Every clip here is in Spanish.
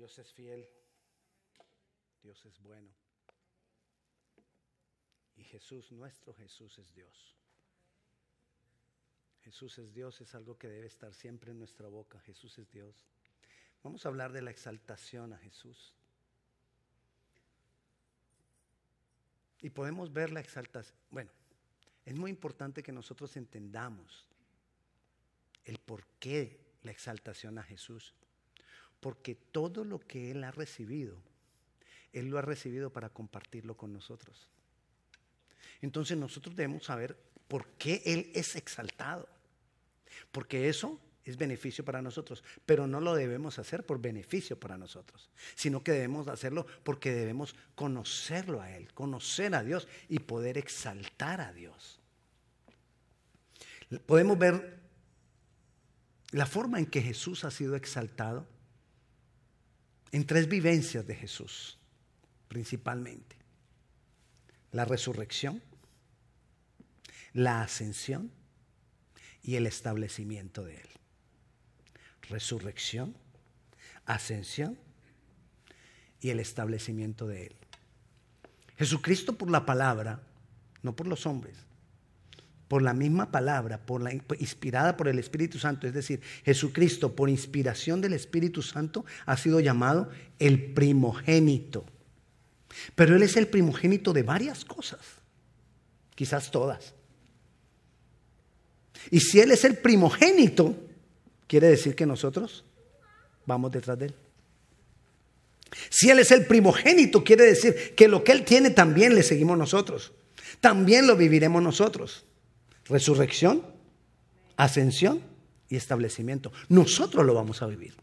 Dios es fiel, Dios es bueno. Y Jesús, nuestro Jesús es Dios. Jesús es Dios, es algo que debe estar siempre en nuestra boca. Jesús es Dios. Vamos a hablar de la exaltación a Jesús. Y podemos ver la exaltación. Bueno, es muy importante que nosotros entendamos el por qué la exaltación a Jesús. Porque todo lo que Él ha recibido, Él lo ha recibido para compartirlo con nosotros. Entonces nosotros debemos saber por qué Él es exaltado. Porque eso es beneficio para nosotros, pero no lo debemos hacer por beneficio para nosotros, sino que debemos hacerlo porque debemos conocerlo a Él, conocer a Dios y poder exaltar a Dios. Podemos ver la forma en que Jesús ha sido exaltado en tres vivencias de Jesús, principalmente. La resurrección, la ascensión y el establecimiento de Él. Resurrección, ascensión y el establecimiento de Él. Jesucristo por la palabra, no por los hombres, por la misma palabra, por la, inspirada por el Espíritu Santo, es decir, Jesucristo por inspiración del Espíritu Santo ha sido llamado el primogénito. Pero Él es el primogénito de varias cosas, quizás todas. Y si Él es el primogénito, quiere decir que nosotros vamos detrás de Él. Si Él es el primogénito, quiere decir que lo que Él tiene también le seguimos nosotros. También lo viviremos nosotros resurrección, ascensión y establecimiento. Nosotros lo vamos a vivir.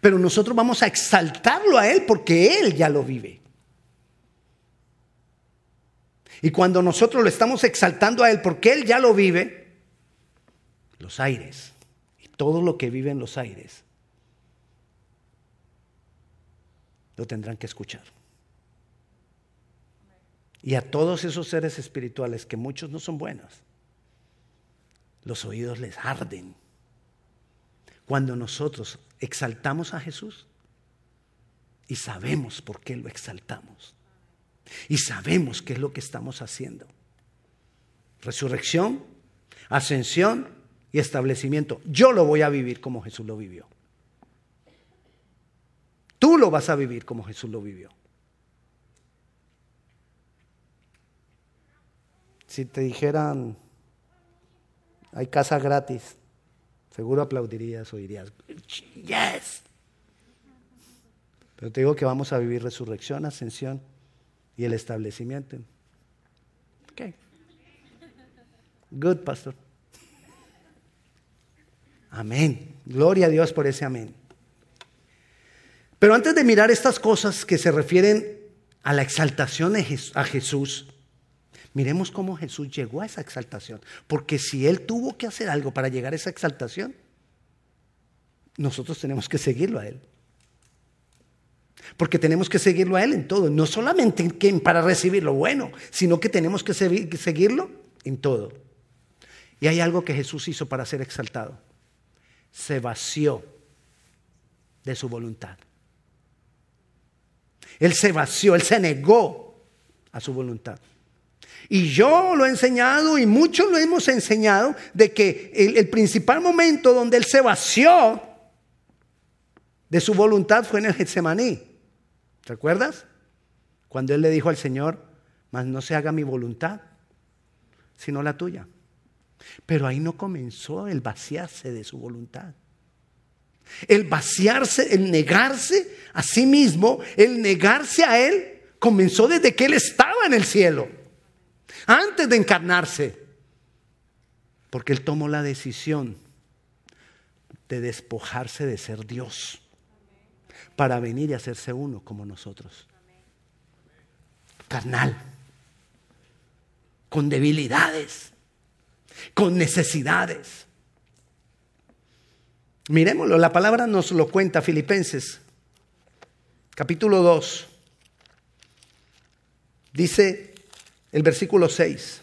Pero nosotros vamos a exaltarlo a Él porque Él ya lo vive. Y cuando nosotros lo estamos exaltando a Él porque Él ya lo vive, los aires y todo lo que vive en los aires lo tendrán que escuchar. Y a todos esos seres espirituales, que muchos no son buenos, los oídos les arden. Cuando nosotros exaltamos a Jesús y sabemos por qué lo exaltamos. Y sabemos qué es lo que estamos haciendo. Resurrección, ascensión y establecimiento. Yo lo voy a vivir como Jesús lo vivió. Tú lo vas a vivir como Jesús lo vivió. Si te dijeran, hay casa gratis, seguro aplaudirías o dirías, yes. Pero te digo que vamos a vivir resurrección, ascensión y el establecimiento. Ok. Good, pastor. Amén. Gloria a Dios por ese amén. Pero antes de mirar estas cosas que se refieren a la exaltación a Jesús, Miremos cómo Jesús llegó a esa exaltación. Porque si Él tuvo que hacer algo para llegar a esa exaltación, nosotros tenemos que seguirlo a Él. Porque tenemos que seguirlo a Él en todo. No solamente para recibir lo bueno, sino que tenemos que seguirlo en todo. Y hay algo que Jesús hizo para ser exaltado. Se vació de su voluntad. Él se vació, Él se negó a su voluntad. Y yo lo he enseñado y muchos lo hemos enseñado de que el, principal momento donde él se vació de su voluntad fue en el Getsemaní. ¿Recuerdas? Cuando él le dijo al Señor, mas no se haga mi voluntad, sino la tuya. Pero ahí no comenzó el vaciarse de su voluntad. El vaciarse, el negarse a sí mismo, el negarse a Él, comenzó desde que Él estaba en el cielo antes de encarnarse. Porque Él tomó la decisión de despojarse de ser Dios para venir y hacerse uno como nosotros. Carnal, con debilidades, con necesidades. Miremoslo, la palabra nos lo cuenta Filipenses, capítulo 2. Dice, el versículo 6.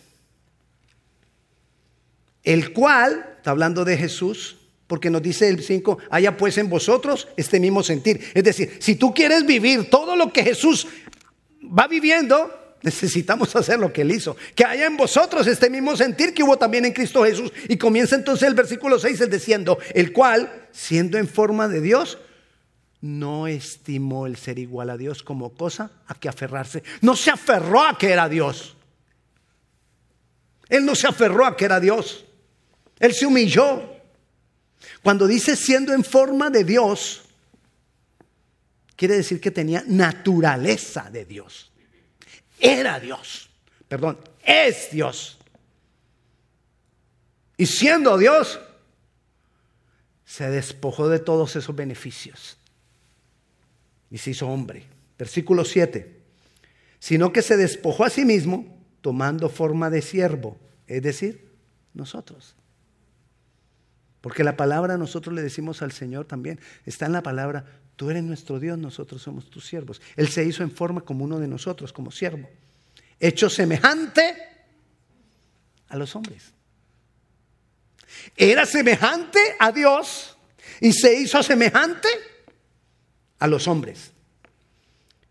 El cual, está hablando de Jesús, porque nos dice el 5, haya pues en vosotros este mismo sentir. Es decir, si tú quieres vivir todo lo que Jesús va viviendo, necesitamos hacer lo que él hizo. Que haya en vosotros este mismo sentir que hubo también en Cristo Jesús. Y comienza entonces el versículo 6 diciendo, el cual, siendo en forma de Dios, no estimó el ser igual a Dios como cosa a que aferrarse. No se aferró a que era Dios. Él no se aferró a que era Dios. Él se humilló. Cuando dice siendo en forma de Dios, quiere decir que tenía naturaleza de Dios. Era Dios. Perdón, es Dios. Y siendo Dios, se despojó de todos esos beneficios. Y se hizo hombre. Versículo 7. Sino que se despojó a sí mismo tomando forma de siervo, es decir, nosotros. Porque la palabra nosotros le decimos al Señor también, está en la palabra, tú eres nuestro Dios, nosotros somos tus siervos. Él se hizo en forma como uno de nosotros, como siervo, hecho semejante a los hombres. Era semejante a Dios y se hizo semejante a los hombres.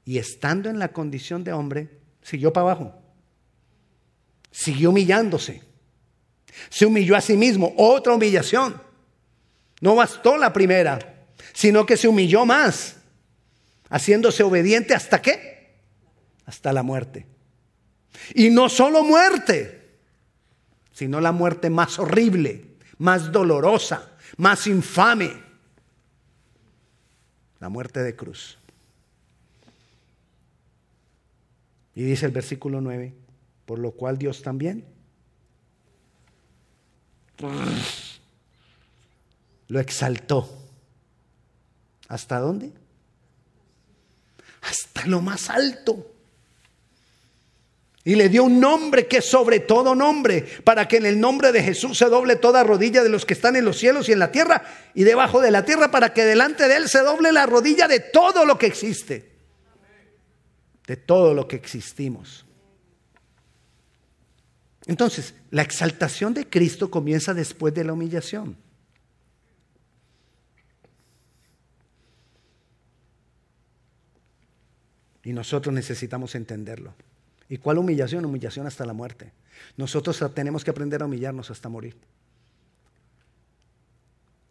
Y estando en la condición de hombre, siguió para abajo. Siguió humillándose se humilló a sí mismo, otra humillación. No bastó la primera, sino que se humilló más, haciéndose obediente hasta qué? Hasta la muerte. Y no solo muerte, sino la muerte más horrible, más dolorosa, más infame, la muerte de cruz. Y dice el versículo 9, por lo cual Dios también lo exaltó. ¿Hasta dónde? Hasta lo más alto. Y le dio un nombre que es sobre todo nombre, para que en el nombre de Jesús se doble toda rodilla de los que están en los cielos y en la tierra y debajo de la tierra, para que delante de Él se doble la rodilla de todo lo que existe, de todo lo que existimos. Entonces, la exaltación de Cristo comienza después de la humillación. Y nosotros necesitamos entenderlo. ¿Y cuál humillación? Humillación hasta la muerte. Nosotros tenemos que aprender a humillarnos hasta morir.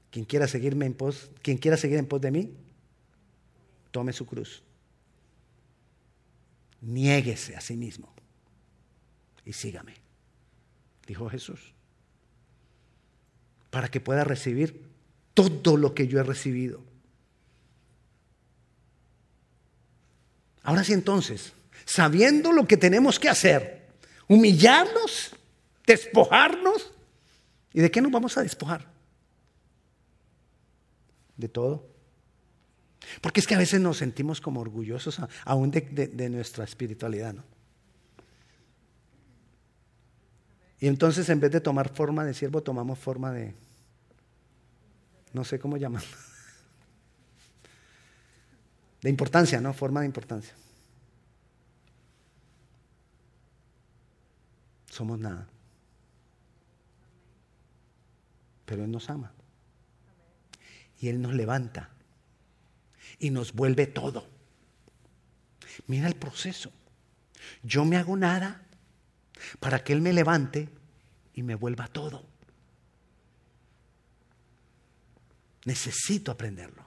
Quien quiera seguirme en pos, quien quiera seguir en pos de mí, tome su cruz. Niéguese a sí mismo y sígame dijo Jesús, para que pueda recibir todo lo que yo he recibido. Ahora sí entonces, sabiendo lo que tenemos que hacer, humillarnos, despojarnos, ¿y de qué nos vamos a despojar? De todo. Porque es que a veces nos sentimos como orgullosos aún de, de nuestra espiritualidad, ¿no? Y entonces en vez de tomar forma de siervo, tomamos forma de, no sé cómo llamarlo, de importancia, ¿no? Forma de importancia. Somos nada. Pero Él nos ama. Y Él nos levanta. Y nos vuelve todo. Mira el proceso. Yo me hago nada para que Él me levante y me vuelva todo. Necesito aprenderlo.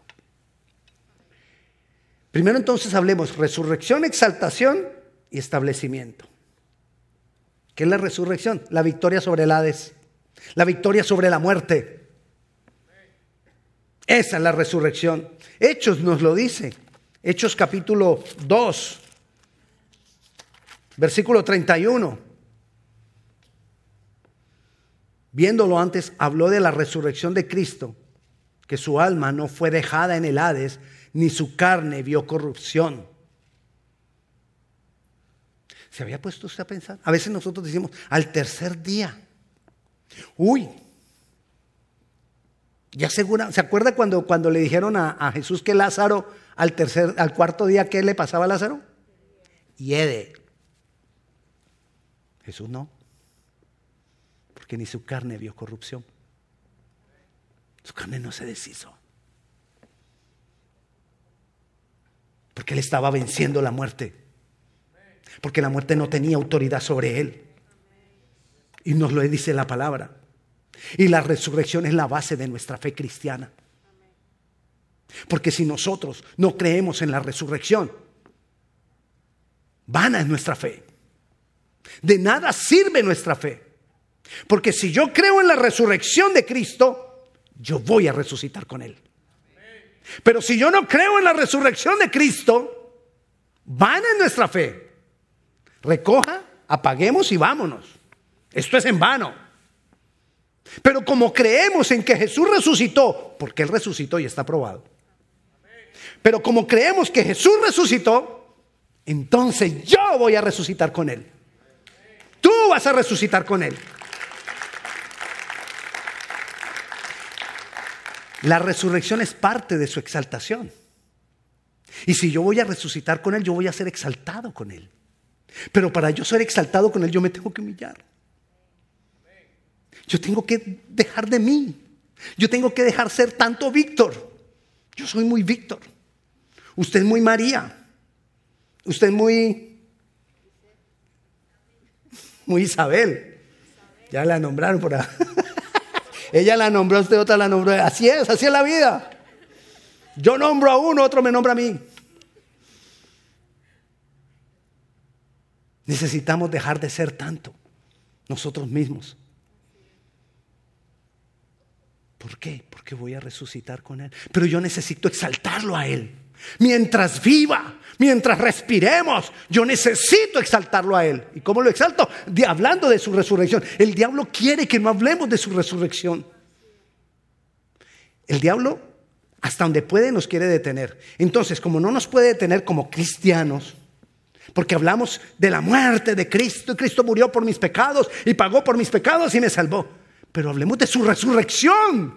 Primero entonces hablemos resurrección, exaltación y establecimiento. ¿Qué es la resurrección? La victoria sobre el Hades, la victoria sobre la muerte. Esa es la resurrección. Hechos nos lo dice. Hechos capítulo 2, versículo 31 viéndolo antes, habló de la resurrección de Cristo, que su alma no fue dejada en el Hades, ni su carne vio corrupción. ¿Se había puesto usted a pensar? A veces nosotros decimos, al tercer día, uy, ya ¿se acuerda cuando, cuando le dijeron a, a, Jesús que Lázaro al tercer, al cuarto día, ¿qué le pasaba a Lázaro? Hiede. Jesús no porque ni su carne vio corrupción. Su carne no se deshizo. Porque él estaba venciendo la muerte. Porque la muerte no tenía autoridad sobre él. Y nos lo dice la palabra. Y la resurrección es la base de nuestra fe cristiana. Porque si nosotros no creemos en la resurrección, vana es nuestra fe. De nada sirve nuestra fe. Porque si yo creo en la resurrección de Cristo, yo voy a resucitar con Él. Pero si yo no creo en la resurrección de Cristo, vana es nuestra fe. Recoja, apaguemos y vámonos. Esto es en vano. Pero como creemos en que Jesús resucitó, porque Él resucitó y está probado. Pero como creemos que Jesús resucitó, entonces yo voy a resucitar con Él. Tú vas a resucitar con Él. La resurrección es parte de su exaltación. Y si yo voy a resucitar con Él, yo voy a ser exaltado con Él. Pero para yo ser exaltado con Él, yo me tengo que humillar. Yo tengo que dejar de mí. Yo tengo que dejar ser tanto Víctor. Yo soy muy Víctor. Usted es muy María. Usted es muy... Muy Isabel. Ya la nombraron por ahí. Ella la nombró, usted otra la nombró. Así es, así es la vida. Yo nombro a uno, otro me nombra a mí. Necesitamos dejar de ser tanto nosotros mismos. ¿Por qué? Porque voy a resucitar con Él. Pero yo necesito exaltarlo a Él. Mientras viva, mientras respiremos, yo necesito exaltarlo a Él. ¿Y cómo lo exalto? hablando de su resurrección. El diablo quiere que no hablemos de su resurrección. El diablo, hasta donde puede, nos quiere detener. Entonces, como no nos puede detener como cristianos, porque hablamos de la muerte de Cristo, y Cristo murió por mis pecados y pagó por mis pecados y me salvó pero hablemos de su resurrección.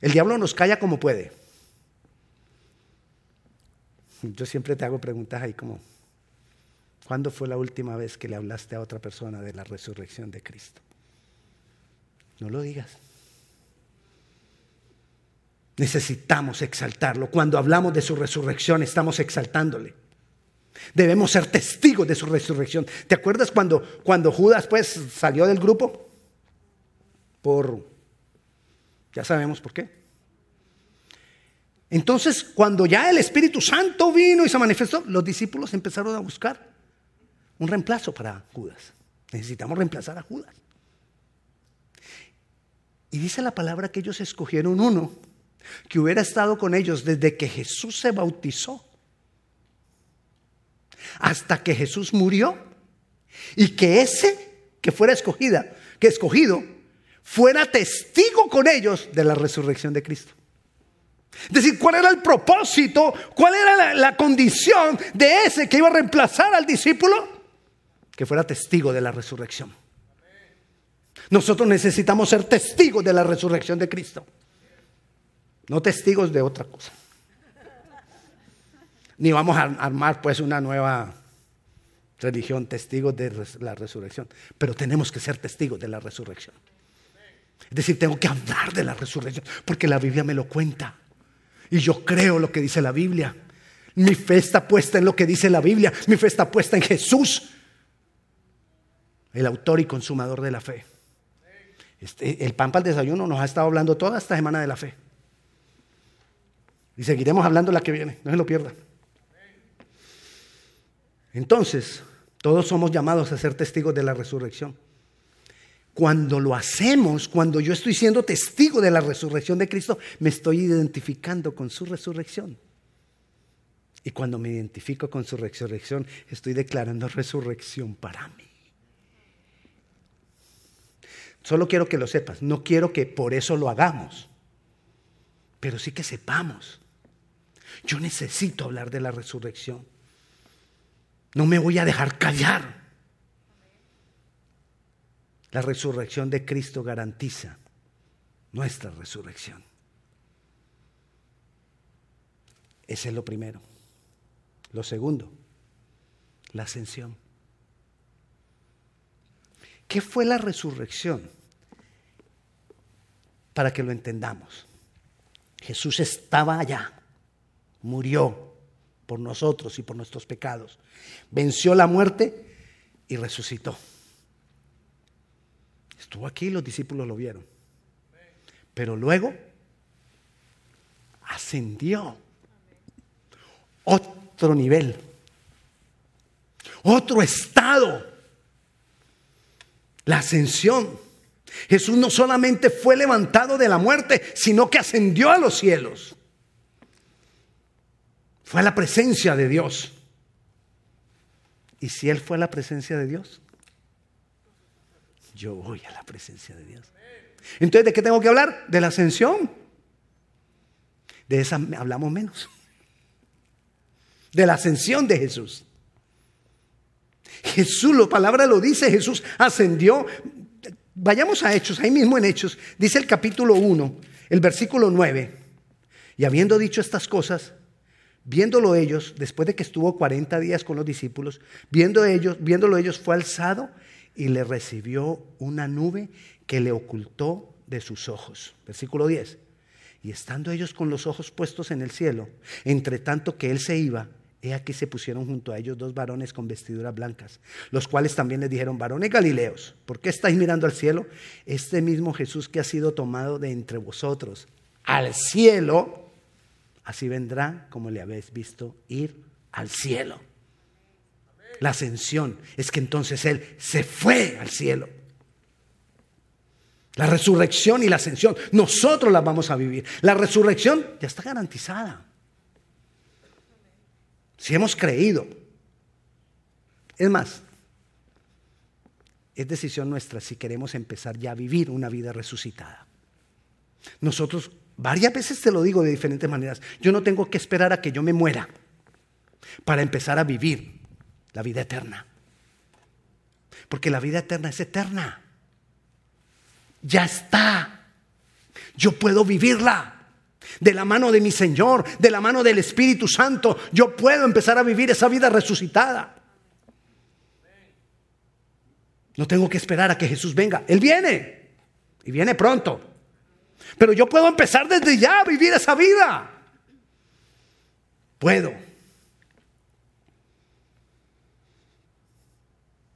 El diablo nos calla como puede. Yo siempre te hago preguntas ahí como, ¿cuándo fue la última vez que le hablaste a otra persona de la resurrección de Cristo? No lo digas. Necesitamos exaltarlo. Cuando hablamos de su resurrección estamos exaltándole. Debemos ser testigos de su resurrección. ¿Te acuerdas cuando, cuando Judas pues salió del grupo? por, ya sabemos por qué. Entonces, cuando ya el Espíritu Santo vino y se manifestó, los discípulos empezaron a buscar un reemplazo para Judas. Necesitamos reemplazar a Judas. Y dice la palabra que ellos escogieron uno que hubiera estado con ellos desde que Jesús se bautizó hasta que Jesús murió y que ese que fuera escogida, que escogido fuera testigo con ellos de la resurrección de Cristo. Es decir, ¿cuál era el propósito? ¿Cuál era la, condición de ese que iba a reemplazar al discípulo? Que fuera testigo de la resurrección. Nosotros necesitamos ser testigos de la resurrección de Cristo. No testigos de otra cosa. Ni vamos a armar pues una nueva religión, testigos de la resurrección. Pero tenemos que ser testigos de la resurrección. Es decir, tengo que hablar de la resurrección, porque la Biblia me lo cuenta. Y yo creo lo que dice la Biblia. Mi fe está puesta en lo que dice la Biblia. Mi fe está puesta en Jesús, el autor y consumador de la fe. Este, el pan para el desayuno nos ha estado hablando toda esta semana de la fe. Y seguiremos hablando la que viene, no se lo pierda. Entonces, todos somos llamados a ser testigos de la resurrección. Cuando lo hacemos, cuando yo estoy siendo testigo de la resurrección de Cristo, me estoy identificando con su resurrección. Y cuando me identifico con su resurrección, estoy declarando resurrección para mí. Solo quiero que lo sepas, no quiero que por eso lo hagamos, pero sí que sepamos. Yo necesito hablar de la resurrección. No me voy a dejar callar. La resurrección de Cristo garantiza nuestra resurrección. Ese es lo primero. Lo segundo, la ascensión. ¿Qué fue la resurrección? para que lo entendamos. Jesús estaba allá, murió por nosotros y por nuestros pecados, venció la muerte y resucitó. Estuvo aquí, los discípulos lo vieron. Pero luego ascendió otro nivel, otro estado, la ascensión. Jesús no solamente fue levantado de la muerte, sino que ascendió a los cielos. Fue a la presencia de Dios. ¿Y si Él fue a la presencia de Dios? Yo voy a la presencia de Dios. Entonces, ¿de qué tengo que hablar? De la ascensión. De esa hablamos menos. De la ascensión de Jesús. Jesús, la palabra lo dice, Jesús ascendió. Vayamos a Hechos, ahí mismo en Hechos, dice el capítulo 1, el versículo 9. Y habiendo dicho estas cosas, viéndolo ellos, después de que estuvo 40 días con los discípulos, viendo viéndolo ellos, fue alzado y le recibió una nube que le ocultó de sus ojos. Versículo 10. Y estando ellos con los ojos puestos en el cielo, entre tanto que él se iba, he aquí se pusieron junto a ellos dos varones con vestiduras blancas, los cuales también les dijeron, varones Galileos, ¿por qué estáis mirando al cielo? Este mismo Jesús que ha sido tomado de entre vosotros al cielo, así vendrá como le habéis visto ir al cielo. La ascensión es que entonces Él se fue al cielo. La resurrección y la ascensión, nosotros las vamos a vivir. La resurrección ya está garantizada. Si hemos creído. Es más, es decisión nuestra si queremos empezar ya a vivir una vida resucitada. Nosotros, varias veces te lo digo de diferentes maneras, yo no tengo que esperar a que yo me muera para empezar a vivir la vida eterna. Porque la vida eterna es eterna ya está. Yo puedo vivirla. De la mano de mi Señor, de la mano del Espíritu Santo, yo puedo empezar a vivir esa vida resucitada. No tengo que esperar a que Jesús venga. Él viene. Y viene pronto. Pero yo puedo empezar desde ya a vivir esa vida. Puedo.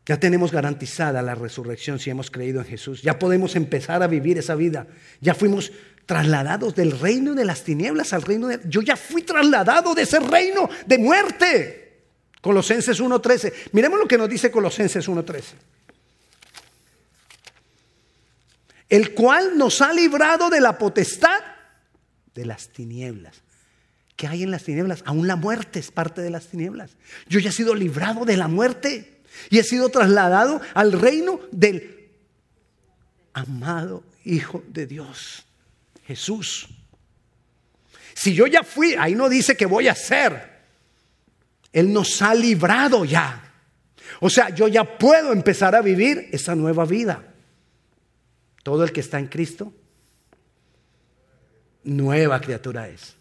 Ya tenemos garantizada la resurrección si hemos creído en Jesús. Ya podemos empezar a vivir esa vida. Ya fuimos trasladados del reino de las tinieblas al reino de... Yo ya fui trasladado de ese reino de muerte. Colosenses 1.13. Miremos lo que nos dice Colosenses 1.13. El cual nos ha librado de la potestad de las tinieblas. ¿Qué hay en las tinieblas? Aún la muerte es parte de las tinieblas. Yo ya he sido librado de la muerte. Y he sido trasladado al reino del amado Hijo de Dios, Jesús. Si yo ya fui, ahí no dice que voy a ser. Él nos ha librado ya. O sea, yo ya puedo empezar a vivir esa nueva vida. Todo el que está en Cristo, nueva criatura es.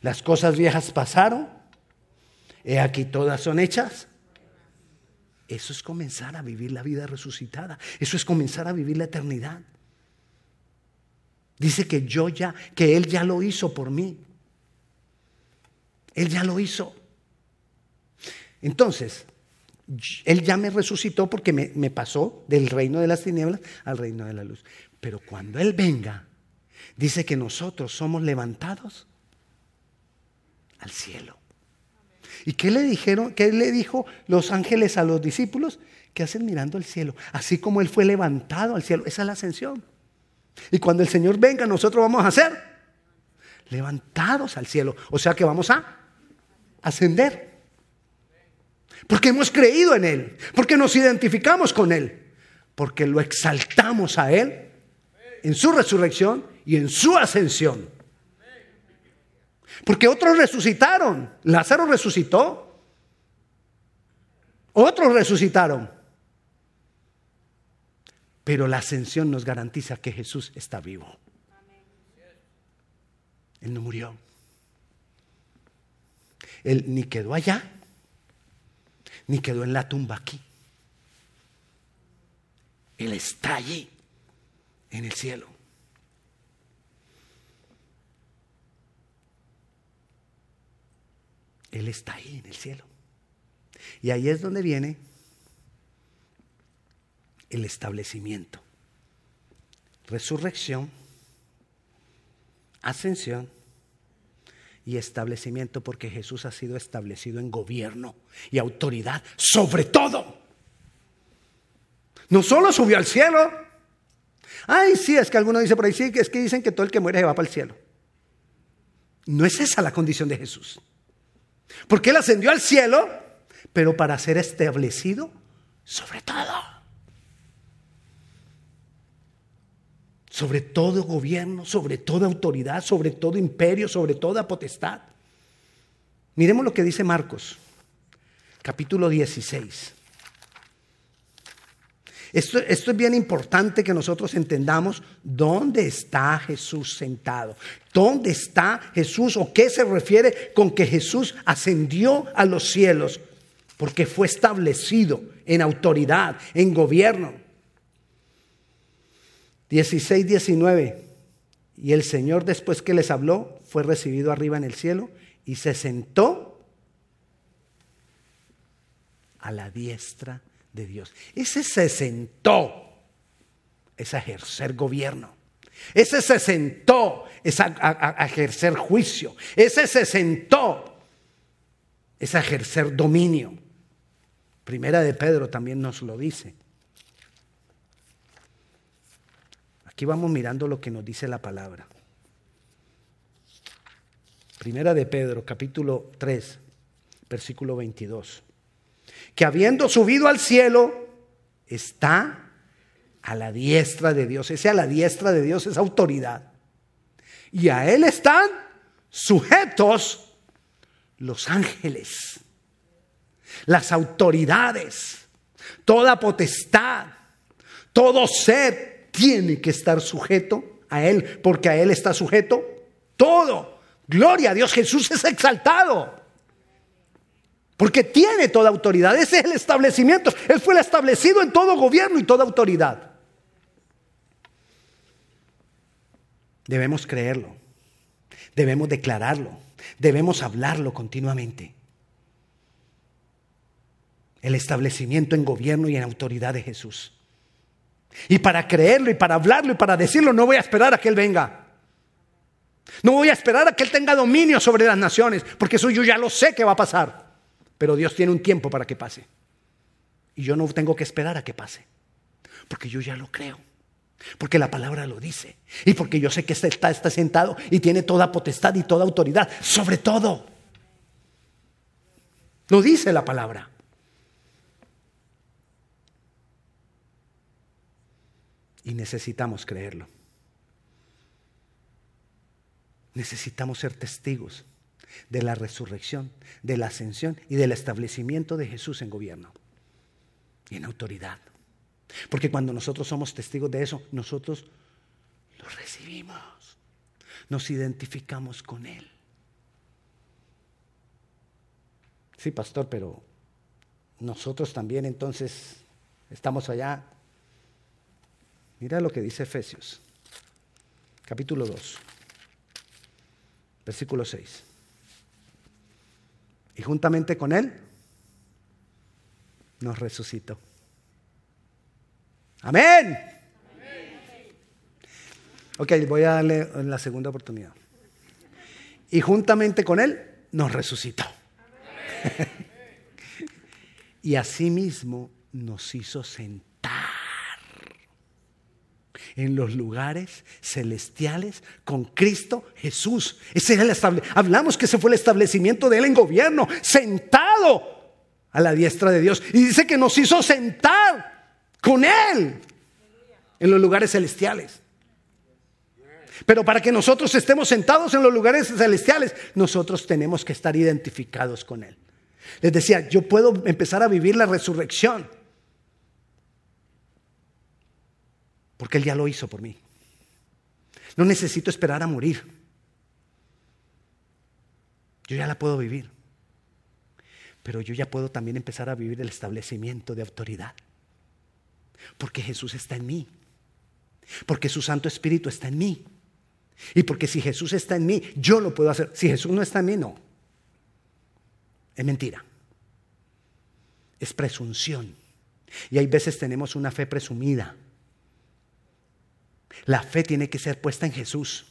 Las cosas viejas pasaron, he aquí todas son hechas eso es comenzar a vivir la vida resucitada. Eso es comenzar a vivir la eternidad. Dice que yo ya, que Él ya lo hizo por mí. Él ya lo hizo. Entonces, Él ya me resucitó porque me, pasó del reino de las tinieblas al reino de la luz. Pero cuando Él venga, dice que nosotros somos levantados al cielo. ¿Y qué le dijeron? ¿Qué le dijo los ángeles a los discípulos? Que hacen mirando al cielo? Así como él fue levantado al cielo. Esa es la ascensión. Y cuando el Señor venga, nosotros vamos a ser levantados al cielo. O sea que vamos a ascender. Porque hemos creído en Él. Porque nos identificamos con Él. Porque lo exaltamos a Él en su resurrección y en su ascensión. Porque otros resucitaron. Lázaro resucitó. Otros resucitaron. Pero la ascensión nos garantiza que Jesús está vivo. Él no murió. Él ni quedó allá, ni quedó en la tumba aquí. Él está allí, en el cielo. Él está ahí, en el cielo. Y ahí es donde viene el establecimiento. Resurrección, ascensión y establecimiento porque Jesús ha sido establecido en gobierno y autoridad sobre todo. No solo subió al cielo. Ay, sí, es que algunos dicen por ahí, sí, es que dicen que todo el que muere se va para el cielo. No es esa la condición de Jesús. Porque Él ascendió al cielo, pero para ser establecido sobre todo. Sobre todo gobierno, sobre toda autoridad, sobre todo imperio, sobre toda potestad. Miremos lo que dice Marcos, capítulo 16. Esto, esto, es bien importante que nosotros entendamos dónde está Jesús sentado, dónde está Jesús o qué se refiere con que Jesús ascendió a los cielos, porque fue establecido en autoridad, en gobierno. 16, 19. Y el Señor después que les habló fue recibido arriba en el cielo y se sentó a la diestra de Dios. Ese se sentó es a ejercer gobierno. Ese se sentó es a, ejercer juicio. Ese se sentó es a ejercer dominio. Primera de Pedro también nos lo dice. Aquí vamos mirando lo que nos dice la palabra. Primera de Pedro, capítulo 3, versículo 22. Que habiendo subido al cielo, está a la diestra de Dios. Ese a la diestra de Dios es autoridad. Y a Él están sujetos los ángeles, las autoridades, toda potestad, todo ser tiene que estar sujeto a Él, porque a Él está sujeto todo. Gloria a Dios, Jesús es exaltado. Porque tiene toda autoridad. Ese es el establecimiento. Él fue el establecido en todo gobierno y toda autoridad. Debemos creerlo. Debemos declararlo. Debemos hablarlo continuamente. El establecimiento en gobierno y en autoridad de Jesús. Y para creerlo y para hablarlo y para decirlo no voy a esperar a que Él venga. No voy a esperar a que Él tenga dominio sobre las naciones, porque eso yo ya lo sé que va a pasar. Pero Dios tiene un tiempo para que pase. Y yo no tengo que esperar a que pase, porque yo ya lo creo. Porque la palabra lo dice. Y porque yo sé que está, está sentado y tiene toda potestad y toda autoridad sobre todo. Lo dice la palabra. Y necesitamos creerlo. Necesitamos ser testigos de la resurrección, de la ascensión y del establecimiento de Jesús en gobierno y en autoridad. Porque cuando nosotros somos testigos de eso, nosotros lo recibimos, nos identificamos con Él. Sí, pastor, pero nosotros también entonces estamos allá Mira lo que dice Efesios, capítulo 2, versículo 6. Y juntamente con Él nos resucitó. Amén. Ok, voy a darle la segunda oportunidad. Y juntamente con Él nos resucitó. y asimismo nos hizo sentir en los lugares celestiales con Cristo Jesús. Ese es el Hablamos que ese fue el establecimiento de Él en gobierno, sentado a la diestra de Dios. Y dice que nos hizo sentar con Él en los lugares celestiales. Pero para que nosotros estemos sentados en los lugares celestiales, nosotros tenemos que estar identificados con Él. Les decía, yo puedo empezar a vivir la resurrección porque Él ya lo hizo por mí. No necesito esperar a morir. Yo ya la puedo vivir. Pero yo ya puedo también empezar a vivir el establecimiento de autoridad. Porque Jesús está en mí. Porque su Santo Espíritu está en mí. Y porque si Jesús está en mí, yo lo puedo hacer. Si Jesús no está en mí, no. Es mentira. Es presunción. Y hay veces tenemos una fe presumida. La fe tiene que ser puesta en Jesús.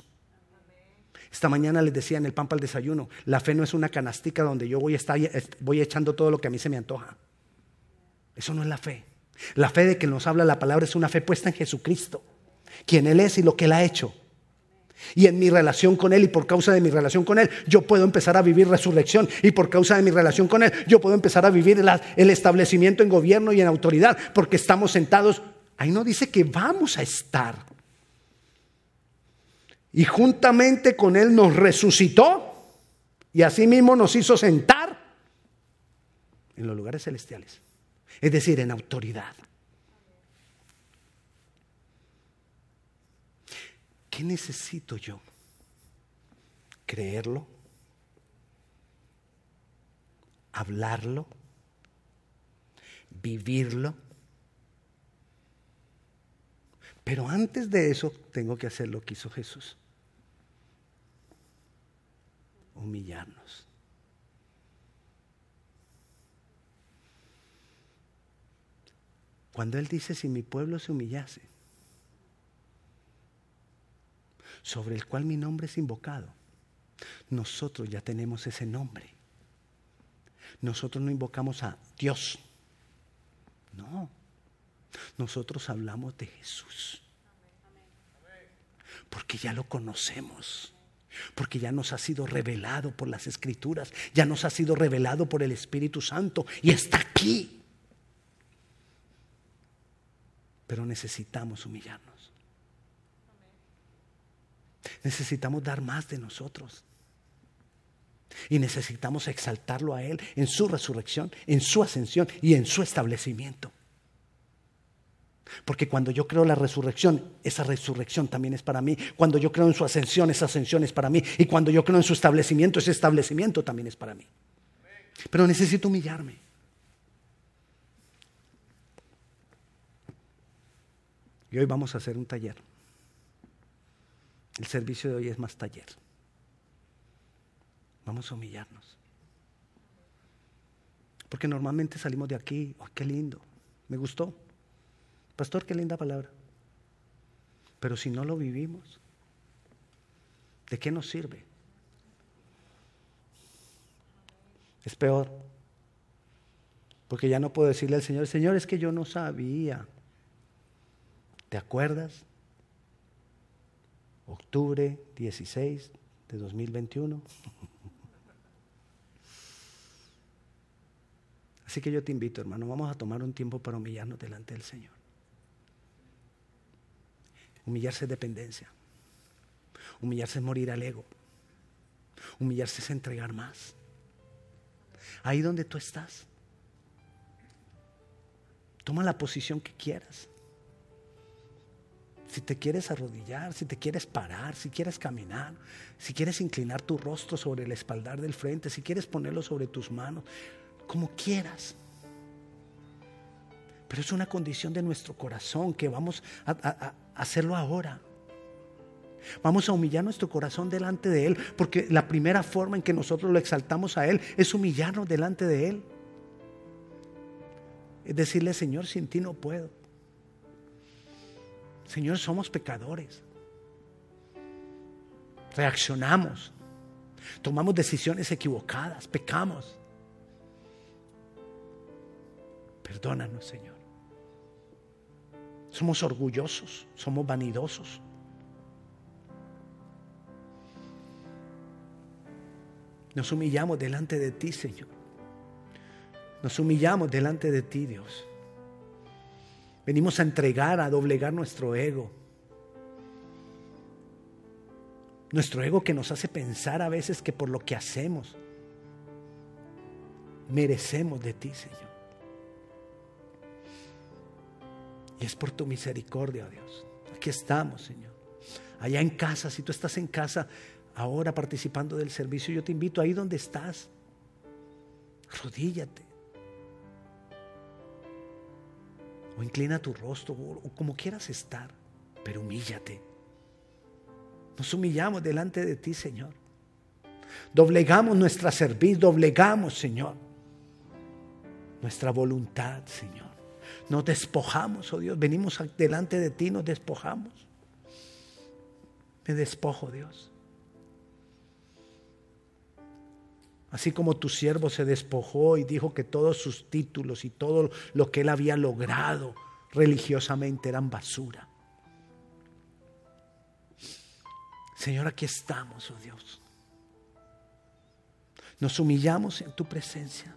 Esta mañana les decía en el pan para el desayuno, la fe no es una canastica donde yo voy, a estar, voy echando todo lo que a mí se me antoja. Eso no es la fe. La fe de que nos habla la palabra es una fe puesta en Jesucristo, quien Él es y lo que Él ha hecho. Y en mi relación con Él y por causa de mi relación con Él, yo puedo empezar a vivir resurrección. Y por causa de mi relación con Él, yo puedo empezar a vivir el establecimiento en gobierno y en autoridad, porque estamos sentados. Ahí no dice que vamos a estar. Y juntamente con Él nos resucitó y asimismo nos hizo sentar en los lugares celestiales. Es decir, en autoridad. ¿Qué necesito yo? ¿Creerlo? ¿Hablarlo? ¿Vivirlo? Pero antes de eso tengo que hacer lo que hizo Jesús. Humillarnos. Cuando Él dice, si mi pueblo se humillase, sobre el cual mi nombre es invocado. Nosotros ya tenemos ese nombre. Nosotros no invocamos a Dios. No. Nosotros hablamos de Jesús. Porque ya lo conocemos. Porque ya nos ha sido revelado por las escrituras. Ya nos ha sido revelado por el Espíritu Santo. Y está aquí. Pero necesitamos humillarnos. Necesitamos dar más de nosotros. Y necesitamos exaltarlo a Él en su resurrección, en su ascensión y en su establecimiento. Porque cuando yo creo la resurrección, esa resurrección también es para mí. Cuando yo creo en su ascensión, esa ascensión es para mí. Y cuando yo creo en su establecimiento, ese establecimiento también es para mí. Pero necesito humillarme. Y hoy vamos a hacer un taller. El servicio de hoy es más taller. Vamos a humillarnos. Porque normalmente salimos de aquí, oh, qué lindo, me gustó. Pastor, qué linda palabra. Pero si no lo vivimos, ¿de qué nos sirve? Es peor. Porque ya no puedo decirle al Señor, Señor, es que yo no sabía. ¿Te acuerdas? octubre 16 de 2021. Así que yo te invito, hermano, vamos a tomar un tiempo para humillarnos delante del Señor. Humillarse es dependencia. Humillarse es morir al ego. Humillarse es entregar más. Ahí donde tú estás. Toma la posición que quieras si te quieres arrodillar, si te quieres parar, si quieres caminar, si quieres inclinar tu rostro sobre el espaldar del frente, si quieres ponerlo sobre tus manos, como quieras. Pero es una condición de nuestro corazón que vamos a, hacerlo ahora. Vamos a humillar nuestro corazón delante de Él, porque la primera forma en que nosotros lo exaltamos a Él es humillarnos delante de Él. Es decirle, Señor, sin ti no puedo. Señor, somos pecadores. Reaccionamos. Tomamos decisiones equivocadas. Pecamos. Perdónanos, Señor. Somos orgullosos. Somos vanidosos. Nos humillamos delante de ti, Señor. Nos humillamos delante de ti, Dios. Venimos a entregar, a doblegar nuestro ego. Nuestro ego que nos hace pensar a veces que por lo que hacemos merecemos de ti, Señor. Y es por tu misericordia, Dios. Aquí estamos, Señor. Allá en casa, si tú estás en casa ahora participando del servicio, yo te invito ahí donde estás. Rodíllate. o inclina tu rostro, o, como quieras estar, pero humíllate. Nos humillamos delante de ti, Señor. Doblegamos nuestra servir, doblegamos, Señor, nuestra voluntad, Señor. Nos despojamos, oh Dios. Venimos delante de ti, nos despojamos. Me despojo, Dios. Así como tu siervo se despojó y dijo que todos sus títulos y todo lo que él había logrado religiosamente eran basura. Señor, aquí estamos, oh Dios. Nos humillamos en tu presencia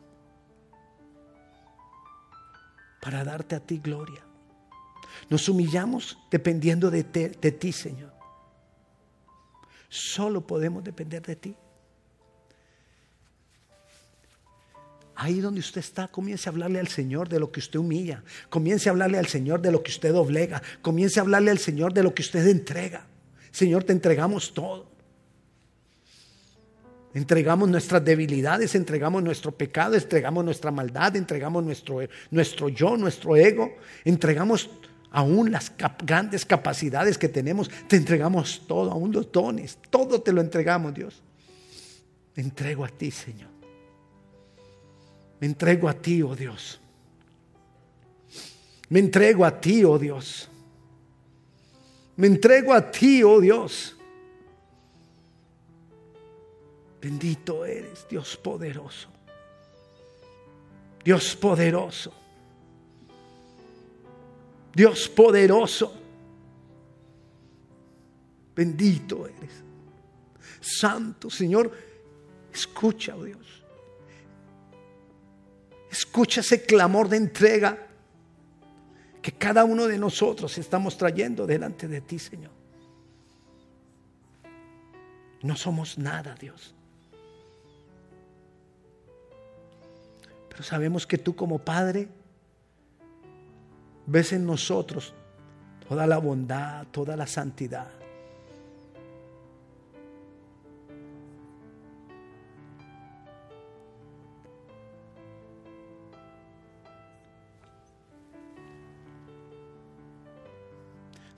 para darte a ti gloria. Nos humillamos dependiendo de, ti, Señor. Solo podemos depender de ti. Ahí donde usted está, comience a hablarle al Señor de lo que usted humilla. Comience a hablarle al Señor de lo que usted doblega. Comience a hablarle al Señor de lo que usted entrega. Señor, te entregamos todo. Entregamos nuestras debilidades, entregamos nuestro pecado, entregamos nuestra maldad, entregamos nuestro, nuestro yo, nuestro ego, entregamos aún las grandes capacidades que tenemos, te entregamos todo, aún los dones, todo te lo entregamos, Dios. Me entrego a ti, Señor. Me entrego a ti, oh Dios. Me entrego a ti, oh Dios. Me entrego a ti, oh Dios. Bendito eres, Dios poderoso. Dios poderoso. Dios poderoso. Bendito eres. Santo Señor, escucha, oh Dios. Escucha ese clamor de entrega que cada uno de nosotros estamos trayendo delante de ti, Señor. No somos nada, Dios. Pero sabemos que tú como Padre ves en nosotros toda la bondad, toda la santidad.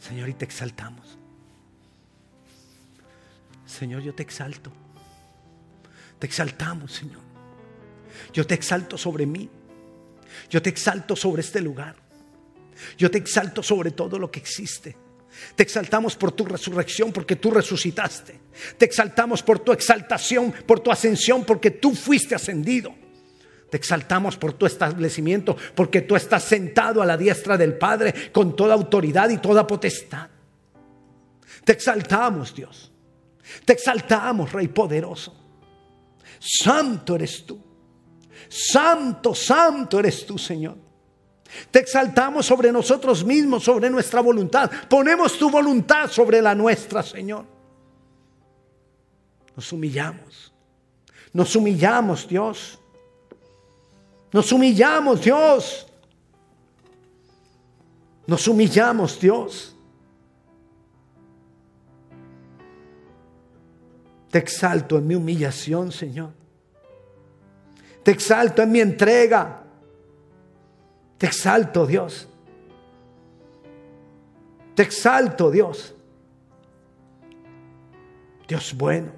Señor, y te exaltamos. Señor, yo te exalto. Te exaltamos, Señor. Yo te exalto sobre mí. Yo te exalto sobre este lugar. Yo te exalto sobre todo lo que existe. Te exaltamos por tu resurrección porque tú resucitaste. Te exaltamos por tu exaltación, por tu ascensión porque tú fuiste ascendido. Te exaltamos por tu establecimiento, porque tú estás sentado a la diestra del Padre con toda autoridad y toda potestad. Te exaltamos, Dios. Te exaltamos, Rey poderoso. Santo eres tú. Santo, santo eres tú, Señor. Te exaltamos sobre nosotros mismos, sobre nuestra voluntad. Ponemos tu voluntad sobre la nuestra, Señor. Nos humillamos. Nos humillamos, Dios. Nos humillamos, Dios. Nos humillamos, Dios. Te exalto en mi humillación, Señor. Te exalto en mi entrega. Te exalto, Dios. Te exalto, Dios. Dios bueno.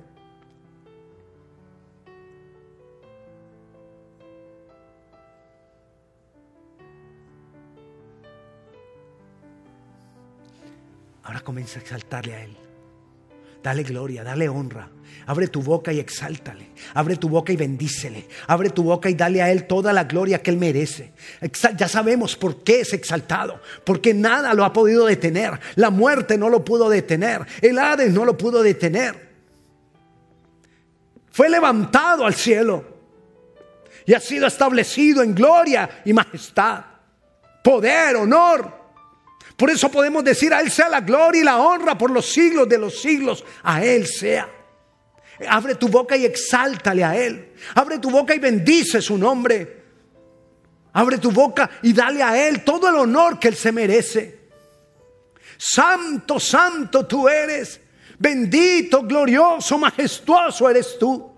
Ahora comienza a exaltarle a Él. Dale gloria, dale honra. Abre tu boca y exáltale. Abre tu boca y bendícele. Abre tu boca y dale a Él toda la gloria que Él merece. Ya sabemos por qué es exaltado. Porque nada lo ha podido detener. La muerte no lo pudo detener. El Hades no lo pudo detener. Fue levantado al cielo. Y ha sido establecido en gloria y majestad. Poder, honor por eso podemos decir, a Él sea la gloria y la honra por los siglos de los siglos. A Él sea. Abre tu boca y exáltale a Él. Abre tu boca y bendice su nombre. Abre tu boca y dale a Él todo el honor que Él se merece. Santo, santo tú eres. Bendito, glorioso, majestuoso eres tú.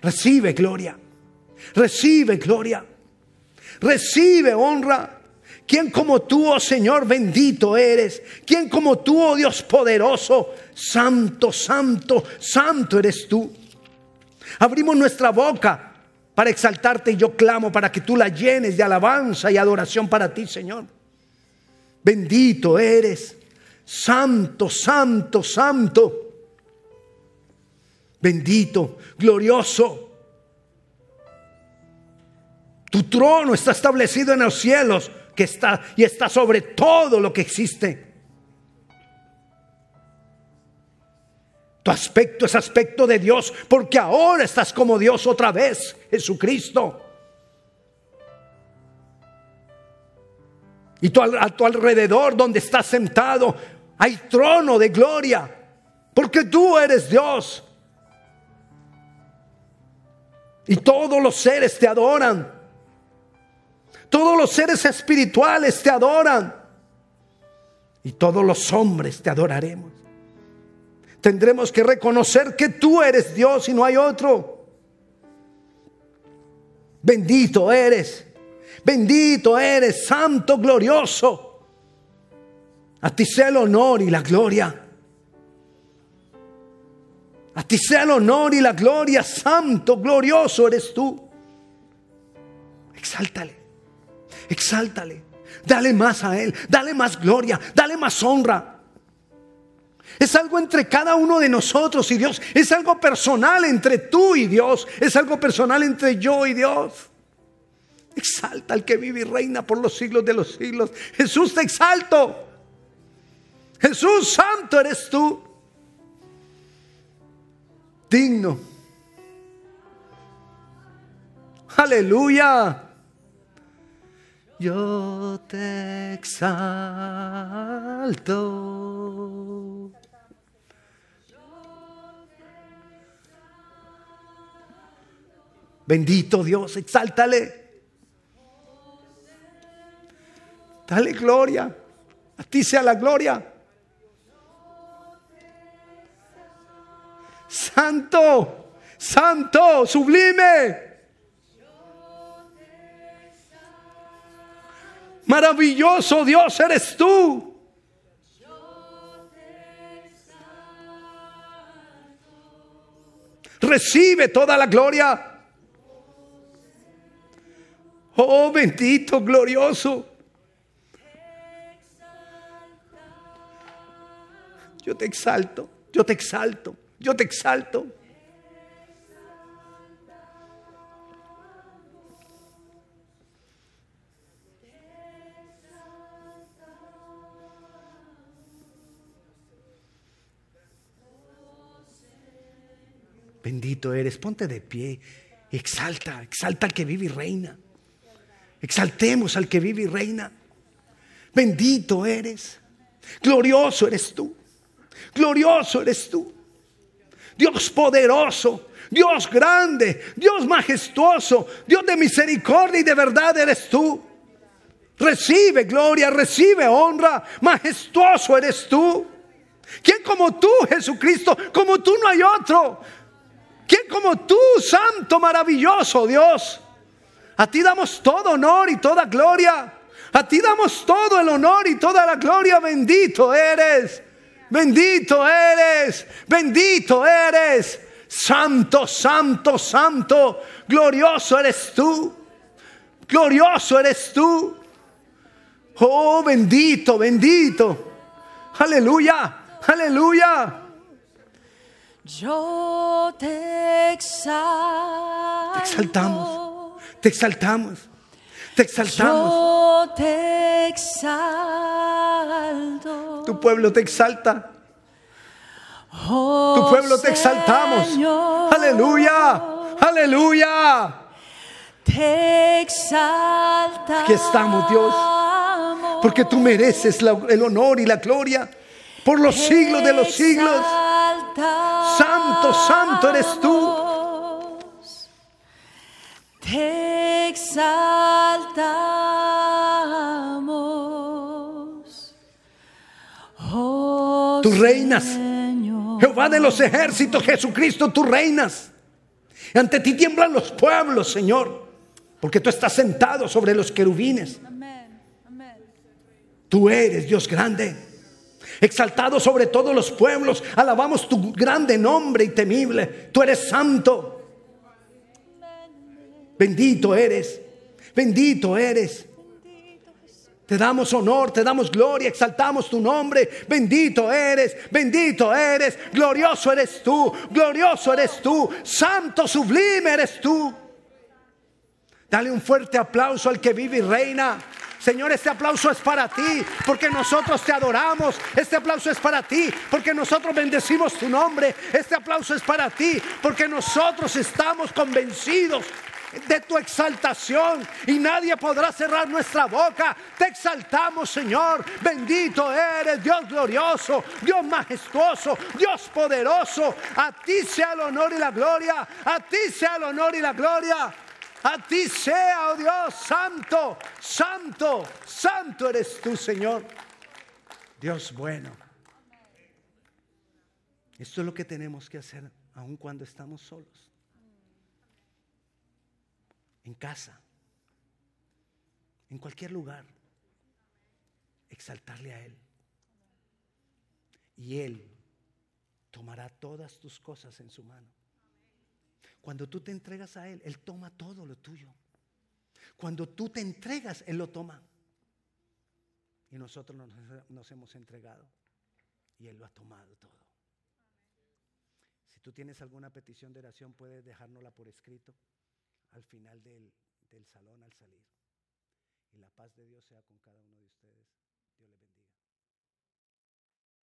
Recibe gloria. Recibe gloria. Recibe honra ¿Quién como tú, oh Señor, bendito eres? ¿Quién como tú, oh Dios poderoso? Santo, santo, santo eres tú. Abrimos nuestra boca para exaltarte y yo clamo para que tú la llenes de alabanza y adoración para ti, Señor. Bendito eres, santo, santo, santo. Bendito, glorioso. Tu trono está establecido en los cielos que está y está sobre todo lo que existe. Tu aspecto es aspecto de Dios porque ahora estás como Dios otra vez, Jesucristo. Y a tu alrededor donde estás sentado hay trono de gloria porque tú eres Dios. Y todos los seres te adoran. Todos los seres espirituales te adoran. Y todos los hombres te adoraremos. Tendremos que reconocer que tú eres Dios y no hay otro. Bendito eres. Bendito eres, santo, glorioso. A ti sea el honor y la gloria. A ti sea el honor y la gloria, santo, glorioso eres tú. Exáltale. Exáltale. Dale más a Él. Dale más gloria. Dale más honra. Es algo entre cada uno de nosotros y Dios. Es algo personal entre tú y Dios. Es algo personal entre yo y Dios. Exalta al que vive y reina por los siglos de los siglos. Jesús te exalto. Jesús santo eres tú. Digno. Aleluya yo te exalto. Bendito Dios, exáltale. Dale gloria. A ti sea la gloria. Santo, santo, sublime. Maravilloso Dios eres tú. Recibe toda la gloria. Oh bendito, glorioso. Yo te exalto, yo te exalto, yo te exalto. Bendito eres, ponte de pie, exalta, exalta al que vive y reina. Exaltemos al que vive y reina. Bendito eres, glorioso eres tú, glorioso eres tú. Dios poderoso, Dios grande, Dios majestuoso, Dios de misericordia y de verdad eres tú. Recibe gloria, recibe honra, majestuoso eres tú. ¿Quién como tú, Jesucristo? Como tú no hay otro. ¿Quién como tú, santo, maravilloso Dios? A ti damos todo honor y toda gloria. A ti damos todo el honor y toda la gloria. Bendito eres. Bendito eres. Bendito eres. Santo, santo, santo. Glorioso eres tú. Glorioso eres tú. Oh, bendito, bendito. Aleluya. Aleluya. Yo te exalto. Te exaltamos. Te exaltamos. Te exaltamos. Yo te exalto. Tu pueblo te exalta. Oh, Tu pueblo te exaltamos. Señor, Aleluya. Aleluya. Te exaltamos. Aquí estamos, Dios. Porque tú mereces la- el honor y la gloria por los siglos de los siglos. Santo, santo eres tú. Te exaltamos. Oh, Tú reinas. Señor. Jehová de los ejércitos, Jesucristo, tú reinas. Ante ti tiemblan los pueblos, Señor, porque tú estás sentado sobre los querubines. Amén, amén. Tú eres Dios grande. Exaltado sobre todos los pueblos, alabamos tu grande nombre y temible. Tú eres santo. Bendito eres. Bendito eres. Te damos honor, te damos gloria, exaltamos tu nombre. Bendito eres, bendito eres, glorioso eres tú, glorioso eres tú, santo, sublime eres tú. Dale un fuerte aplauso al que vive y reina. Señor, este aplauso es para ti, porque nosotros te adoramos. Este aplauso es para ti, porque nosotros bendecimos tu nombre. Este aplauso es para ti, porque nosotros estamos convencidos de tu exaltación y nadie podrá cerrar nuestra boca. Te exaltamos, Señor. Bendito eres, Dios glorioso, Dios majestuoso, Dios poderoso. A ti sea el honor y la gloria. A ti sea el honor y la gloria. A ti sea, oh Dios, santo, santo, santo eres tú, Señor. Dios bueno. Esto es lo que tenemos que hacer aun cuando estamos solos en casa, en cualquier lugar, exaltarle a Él. Y Él tomará todas tus cosas en su mano. Cuando tú te entregas a Él, Él toma todo lo tuyo. Cuando tú te entregas, Él lo toma. Y nosotros nos, nos hemos entregado y Él lo ha tomado todo. Si tú tienes alguna petición de oración, puedes dejárnosla por escrito al final del, del salón al salir. Y la paz de Dios sea con cada uno de ustedes.